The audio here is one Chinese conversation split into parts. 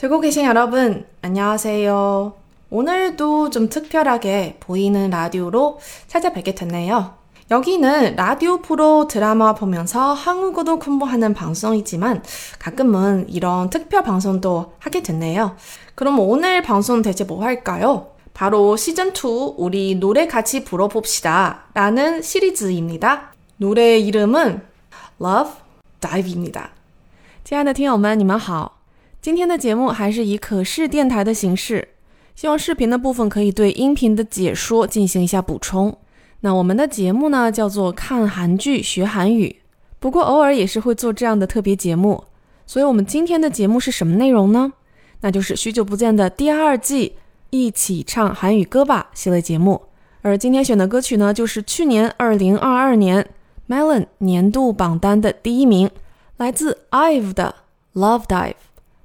듣고 계신 여러분, 안녕하세요. 오늘도 좀 특별하게 보이는 라디오로 찾아뵙게 됐네요. 여기는 라디오 프로 드라마 보면서 한국어도 공부하는 방송이지만 가끔은 이런 특별 방송도 하게 됐네요. 그럼 오늘 방송 대체 뭐 할까요? 바로 시즌2 우리 노래 같이 불어봅시다 라는 시리즈입니다. 노래 이름은 Love Dive입니다. 亲爱的听友们，你们好！ 今天的节目还是以可视电台的形式，希望视频的部分可以对音频的解说进行一下补充。那我们的节目呢，叫做看韩剧学韩语，不过偶尔也是会做这样的特别节目。所以，我们今天的节目是什么内容呢？那就是许久不见的第二季一起唱韩语歌吧系列节目。而今天选的歌曲呢，就是去年二零二二年 Melon 年度榜单的第一名，来自 IVE 的《Love Dive》。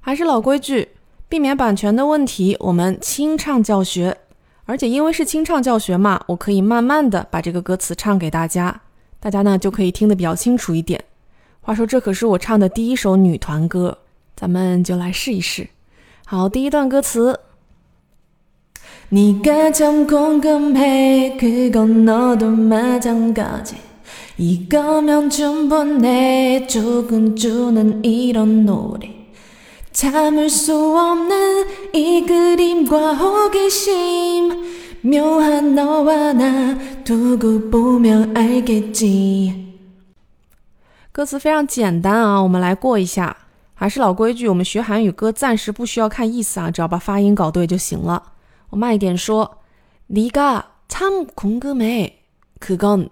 还是老规矩，避免版权的问题，我们清唱教学。而且因为是清唱教学嘛，我可以慢慢的把这个歌词唱给大家，大家呢就可以听得比较清楚一点。话说这可是我唱的第一首女团歌，咱们就来试一试。好，第一段歌词。네가참궁금해그건너도마찬가지이거면충분해조금주는이런노래 참을 수 없는 이 그림과 호기심 묘한 너와 나 두고 보면 알겠지 歌词非常简单啊，我们来过一下。还是老规矩，我们学韩语歌暂时不需要看意思啊，只要把发音搞对就行了。我慢一点说，네가참궁금해 그건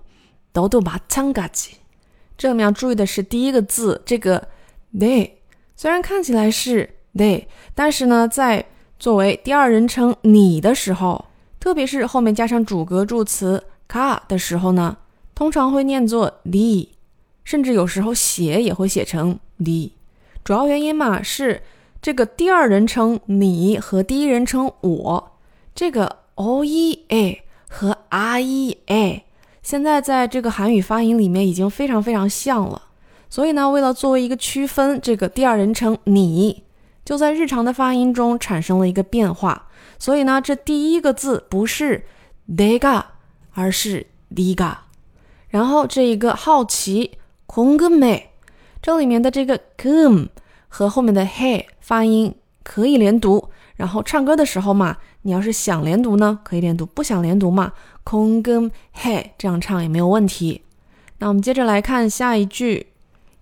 虽然看起来是 they，但是呢，在作为第二人称你的时候，特别是后面加上主格助词 ka 的时候呢，通常会念作 li，甚至有时候写也会写成 li。主要原因嘛是这个第二人称你和第一人称我，这个 o e a 和 r e a，现在在这个韩语发音里面已经非常非常像了。所以呢，为了作为一个区分，这个第二人称你就在日常的发音中产生了一个变化。所以呢，这第一个字不是 dega，而是 diga。然后这一个好奇 k o n g m e 这里面的这个 kum 和后面的 he 发音可以连读。然后唱歌的时候嘛，你要是想连读呢，可以连读；不想连读嘛 k o n g m he 这样唱也没有问题。那我们接着来看下一句。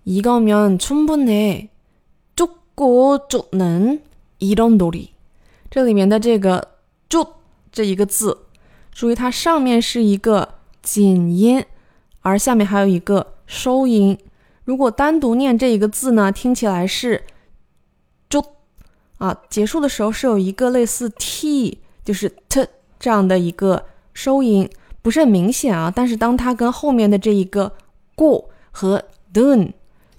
이거면충분해죽고죽는이런노리这里面的这个“쭉”这一个字，注意它上面是一个紧音，而下面还有一个收音。如果单独念这一个字呢，听起来是“쭉”啊，结束的时候是有一个类似 “t”，就是 “t” 这样的一个收音，不是很明显啊。但是当它跟后面的这一个“过”和 “dun”。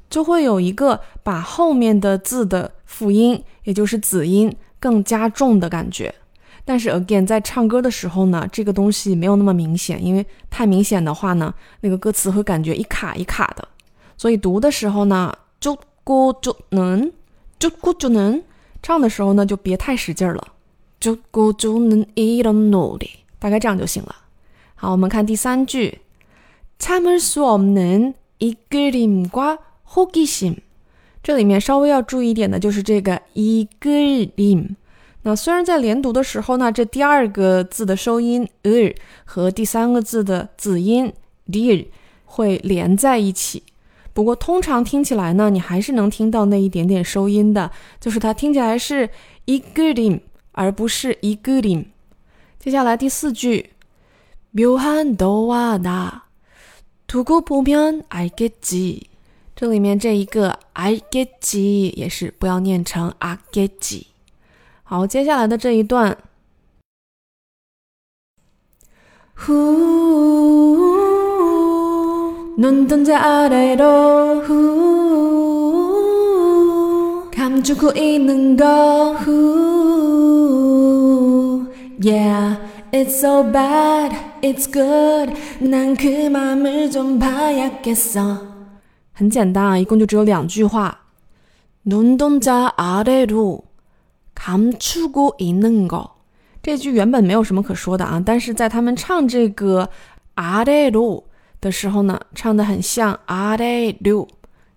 就会有一个把后面的字的辅音，也就是子音更加重的感觉。但是 again 在唱歌的时候呢，这个东西没有那么明显，因为太明显的话呢，那个歌词会感觉一卡一卡的。所以读的时候呢，就咕就能，就咕就能。唱的时候呢，就别太使劲了，就咕就能一人努力，大概这样就行了。好，我们看第三句，참을수없는이그림과 호기심这里面稍微要注意一点的就是这个이그 림。 那虽然在连读的时候呢，这第二个字的收音을和第三个字的子音리会连在一起，不过通常听起来呢，你还是能听到那一点点收音的，就是它听起来是이그 림， 而不是이그 림。 接下来第四句묘한너와나두고보면알겠지 这里面这一个 I get 지也是不要念成 I get 지。 好，接下来的这一段，후눈동자아래로후감추고있는거후 Yeah, it's so bad, it's good. 난그맘을좀봐야겠어 很简单啊，一共就只有两句话。눈동자아래로 감추고있는 거。 这句原本没有什么可说的啊，但是在他们唱这个아래로的时候呢，唱的很像아래 로，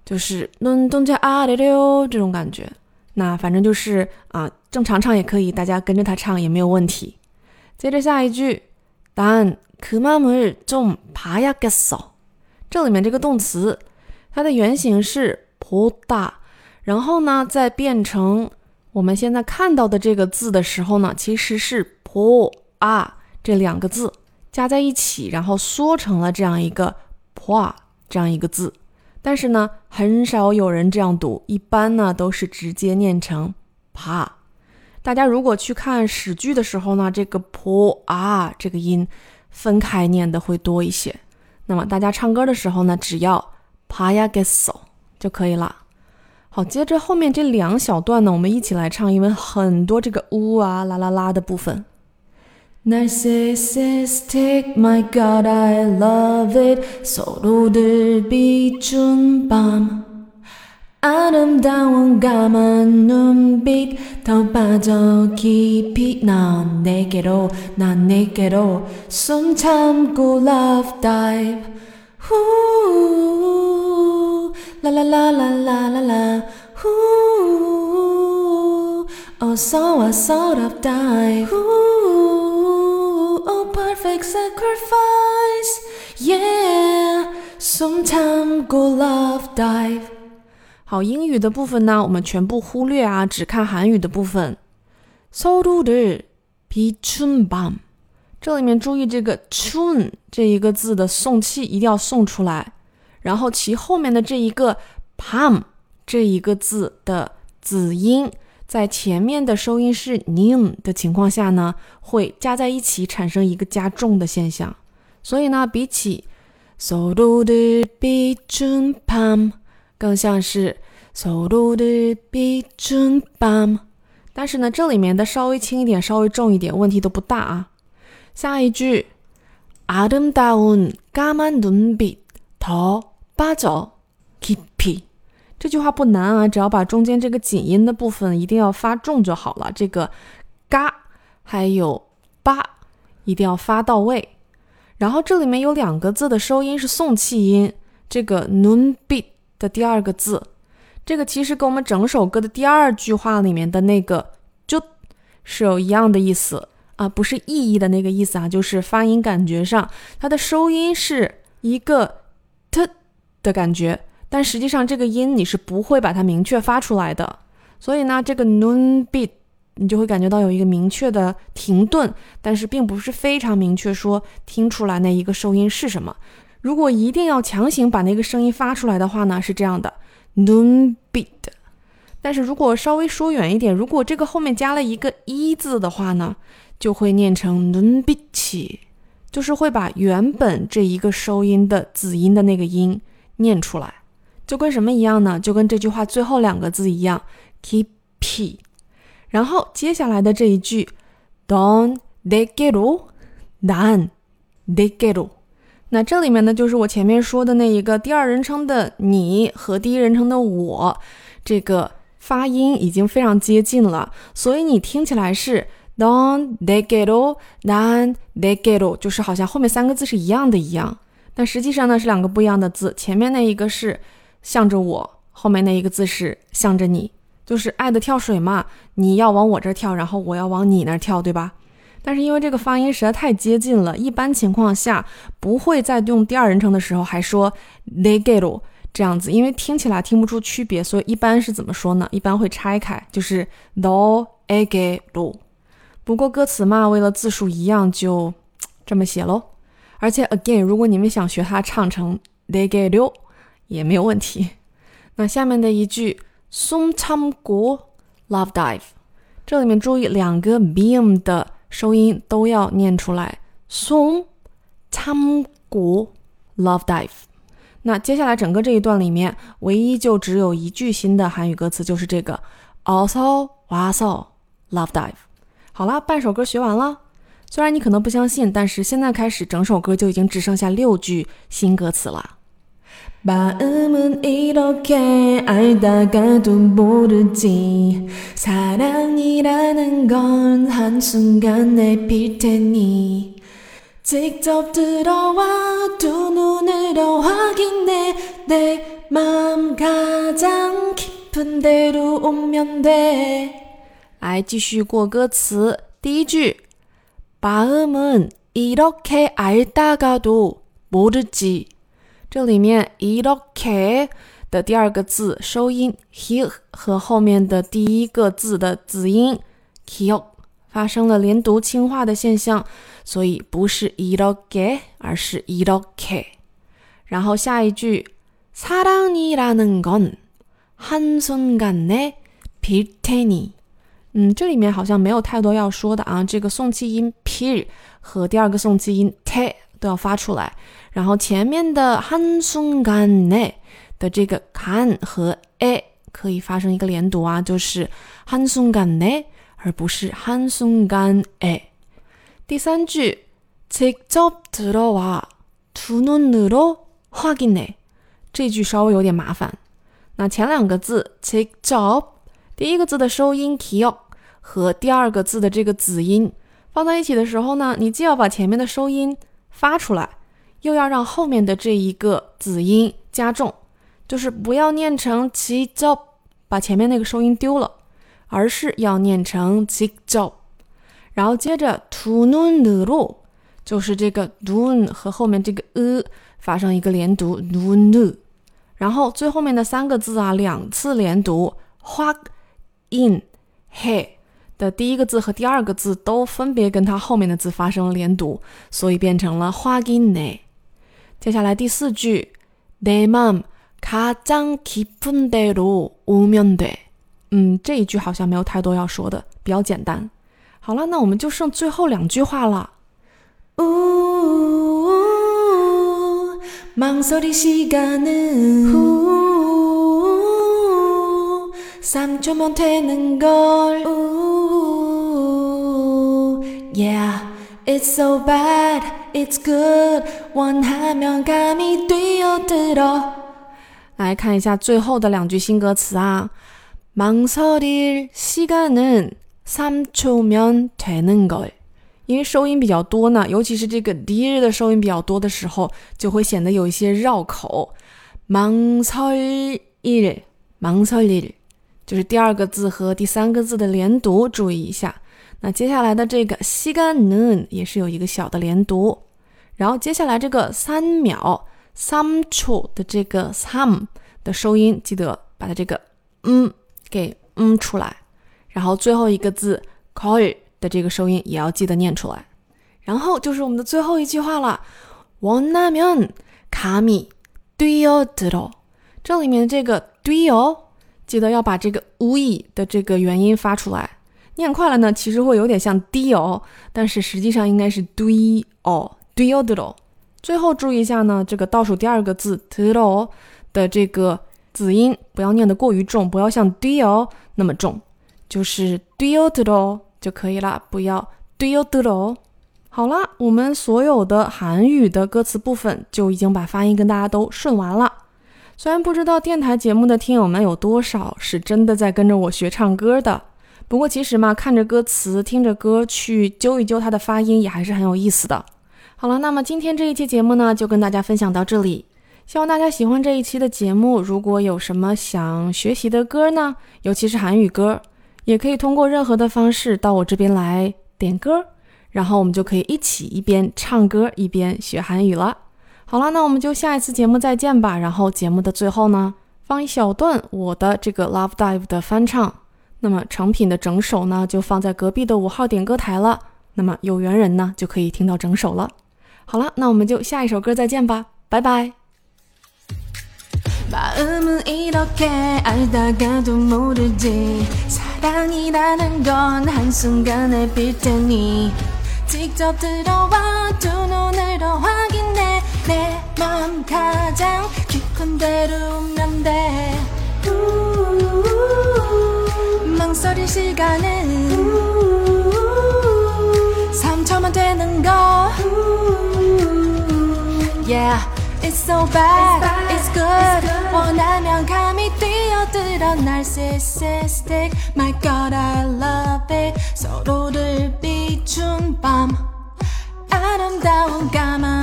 就是눈동자아래로这种感觉。那反正就是啊，正常唱也可以，大家跟着他唱也没有问题。接着下一句，난그맘을좀봐야겠 어。 这里面这个动词， 它的原型是보 다， 然后呢，再变成。我们现在看到的这个字的时候呢，其实是 po 啊这两个字加在一起，然后缩成了这样一个 po 这样一个字。但是呢，很少有人这样读，一般呢都是直接念成 pa。大家如果去看史剧的时候呢，这个 po 啊这个音分开念的会多一些。那么大家唱歌的时候呢，只要pa ya geso 就可以了。好，接着后面这两小段呢，我们一起来唱，因为很多这个呜啊啦啦啦的部分。Narcissistic, my God, I love it. 서로들 비춘 밤. 아름다운 까만 눈빛 더 빠져 깊이 난 내게로 난 내게로 숨 참고 love dive. 후 La la la la la la la. Ooh, oh, so I sort of die. Ooh, oh, perfect sacrifice. Yeah, sometime go love dive. 好，英语的部分呢，我们全部忽略啊，只看韩语的部分。서로를비춘 밤， 这里面注意这个춘这一个字的送气一定要送出来。 然后其后面的这一个 palm 这一个字的子音，在前面的收音是 nim 的情况下呢，会加在一起产生一个加重的现象。所以呢，比起 solo 的 be jun palm，更像是 solo 的 be jun palm。但是呢，这里面的稍微轻一点，稍微重一点，问题都不大啊。下一句아름다운까만눈빛 头八九 keep 这句话不难啊，只要把中间这个紧音的部分一定要发重就好了。这个嘎还有八一定要发到位。然后这里面有两个字的收音是送气音，这个 nun bit 的第二个字，这个其实跟我们整首歌的第二句话里面的那个就是有一样的意思啊，不是意义的那个意思啊，就是发音感觉上它的收音是一个。的感觉，但实际上这个音你是不会把它明确发出来的，所以呢，这个 noon beat 你就会感觉到有一个明确的停顿，但是并不是非常明确说听出来那一个收音是什么。如果一定要强行把那个声音发出来的话呢，是这样的 noon beat。但是如果稍微说远一点，如果这个后面加了一个一字的话呢，就会念成 noon beat，就是会把原本这一个收音的子音的那个音。念出来，就跟什么一样呢？就跟这句话最后两个字一样，keep p。然后接下来的这一句，don de gero dan de gelo，。那这里面呢，就是我前面说的那一个第二人称的你和第一人称的我，这个发音已经非常接近了，所以你听起来是 don de gero dan de gelo，就是好像后面三个字是一样的一样。但实际上呢，是两个不一样的字。前面那一个是向着我，后面那一个字是向着你，就是爱的跳水嘛。你要往我这跳，然后我要往你那跳，对吧？但是因为这个发音实在太接近了，一般情况下不会在用第二人称的时候还说 they get 这样子，因为听起来听不出区别，所以一般是怎么说呢？一般会拆开，就是 do a get 不过歌词嘛，为了字数一样，就这么写喽。而且，again，如果你们想学它唱成 they get you，也没有问题。那下面的一句 sum tam gu love dive，这里面注意两个 beam 的收音都要念出来，sum tam gu love dive。那接下来整个这一段里面，唯一就只有一句新的韩语歌词，就是这个 also also love dive。好了，半首歌学完了。虽然你可能不相信，但是现在开始整首歌就已经只剩下六句新歌词了。 마음은 이렇게 알다가도 모르지 사랑이라는 건 한순간에 필 테니 직접 들어와 두 눈으로 확인해 내 마음 가장 깊은 데로 오면 돼来继续过歌词第一句 마음은 이렇게 알다가도 모르지 这里面 iroke 的第二个字收音 he 和后面的第一个字的子音 kyo 发生了连读轻化的现象，所以不是 iroke，而是 iroke。然后下一句사랑이라는건한순간에빌테니 嗯，这里面好像没有太多要说的啊。这个送气音 p 和第二个送气音 te 都要发出来。然后前面的한순간에的这个간和에可以发生一个连读啊，就是한순간 에， 而不是한순간 에。 第三句직접들어와두눈으로확인 해， 这句稍微有点麻烦。那前两个字직접第一个字的收音기억 和第二个字的这个子音放在一起的时候呢，你既要把前面的收音发出来。又要让后面的这一个子音加重，就是不要念成 j o 把前面那个收音丢了，而是要念成 j o 然后接着 tu nun nu 就是这个 nun 和后面这个 e 发生一个连读 nu nu 然后最后面的三个字啊两次连读 h in he 的第一个字和第二个字都分别跟它后面的字发生了连读，所以变成了 h in ne。接下来第四句，내맘가장깊은데로오면 돼。 嗯，这一句好像没有太多要说的，比较简单。好了，那我们就剩最后两句话了。우망설이시간은 삼초면되는걸 Yeah. It's so bad, it's good. 원하면 감이 뛰어들어. 来看一下最后的两句新歌词啊。망설일시간은3초면되는 걸。 因为收音比较多呢，尤其是这个第一日的收音比较多的时候，就会显得有一些绕口。망설 일， 망설 일， 就是第二个字和第三个字的连读，注意一下。那接下来的这个西干 noon 也是有一个小的连读，然后接下来这个三秒 some two 的这个 some 的收音，记得把它这个嗯给嗯出来，然后最后一个字 call 的这个收音也要记得念出来，然后就是我们的最后一句话了，원하면감이뛰어들 어， 这里面的这个뛰어 记得要把这个无이的这个元音发出来。念快了呢，其实会有点像 d 哦，但是实际上应该是 d 哦 d 哦 d 哦。最后注意一下呢，这个倒数第二个字 t d o 的这个子音不要念得过于重，不要像 d 哦那么重，就是 d 哦 d 哦就可以了，不要 d 哦 d 哦。好了，我们所有的韩语的歌词部分就已经把发音跟大家都顺完了。虽然不知道电台节目的听友们有多少是真的在跟着我学唱歌的。不过其实嘛，看着歌词，听着歌，去揪一揪它的发音，也还是很有意思的。好了，那么今天这一期节目呢，就跟大家分享到这里。希望大家喜欢这一期的节目。如果有什么想学习的歌呢，尤其是韩语歌，也可以通过任何的方式到我这边来点歌，然后我们就可以一起一边唱歌一边学韩语了。好了，那我们就下一次节目再见吧。然后节目的最后呢，放一小段我的这个 Love Dive 的翻唱。那么成品的整首呢，就放在隔壁的五号点歌台了。那么有缘人呢，就可以听到整首了。好了，那我们就下一首歌再见吧，拜拜。 내 맘 가장 깊은 대로 난데 망설일 시간은 상처만 되는 거 Yeah It's so bad, it's, bad. it's good. good 원하면 감이 뛰어들어 narcissistic My God I love it 서로를 비춘 밤 아름다운 까만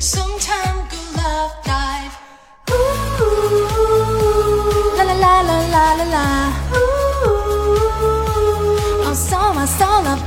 sometime good love died. Ooh, la la la la la la la. Ooh, I saw my soul of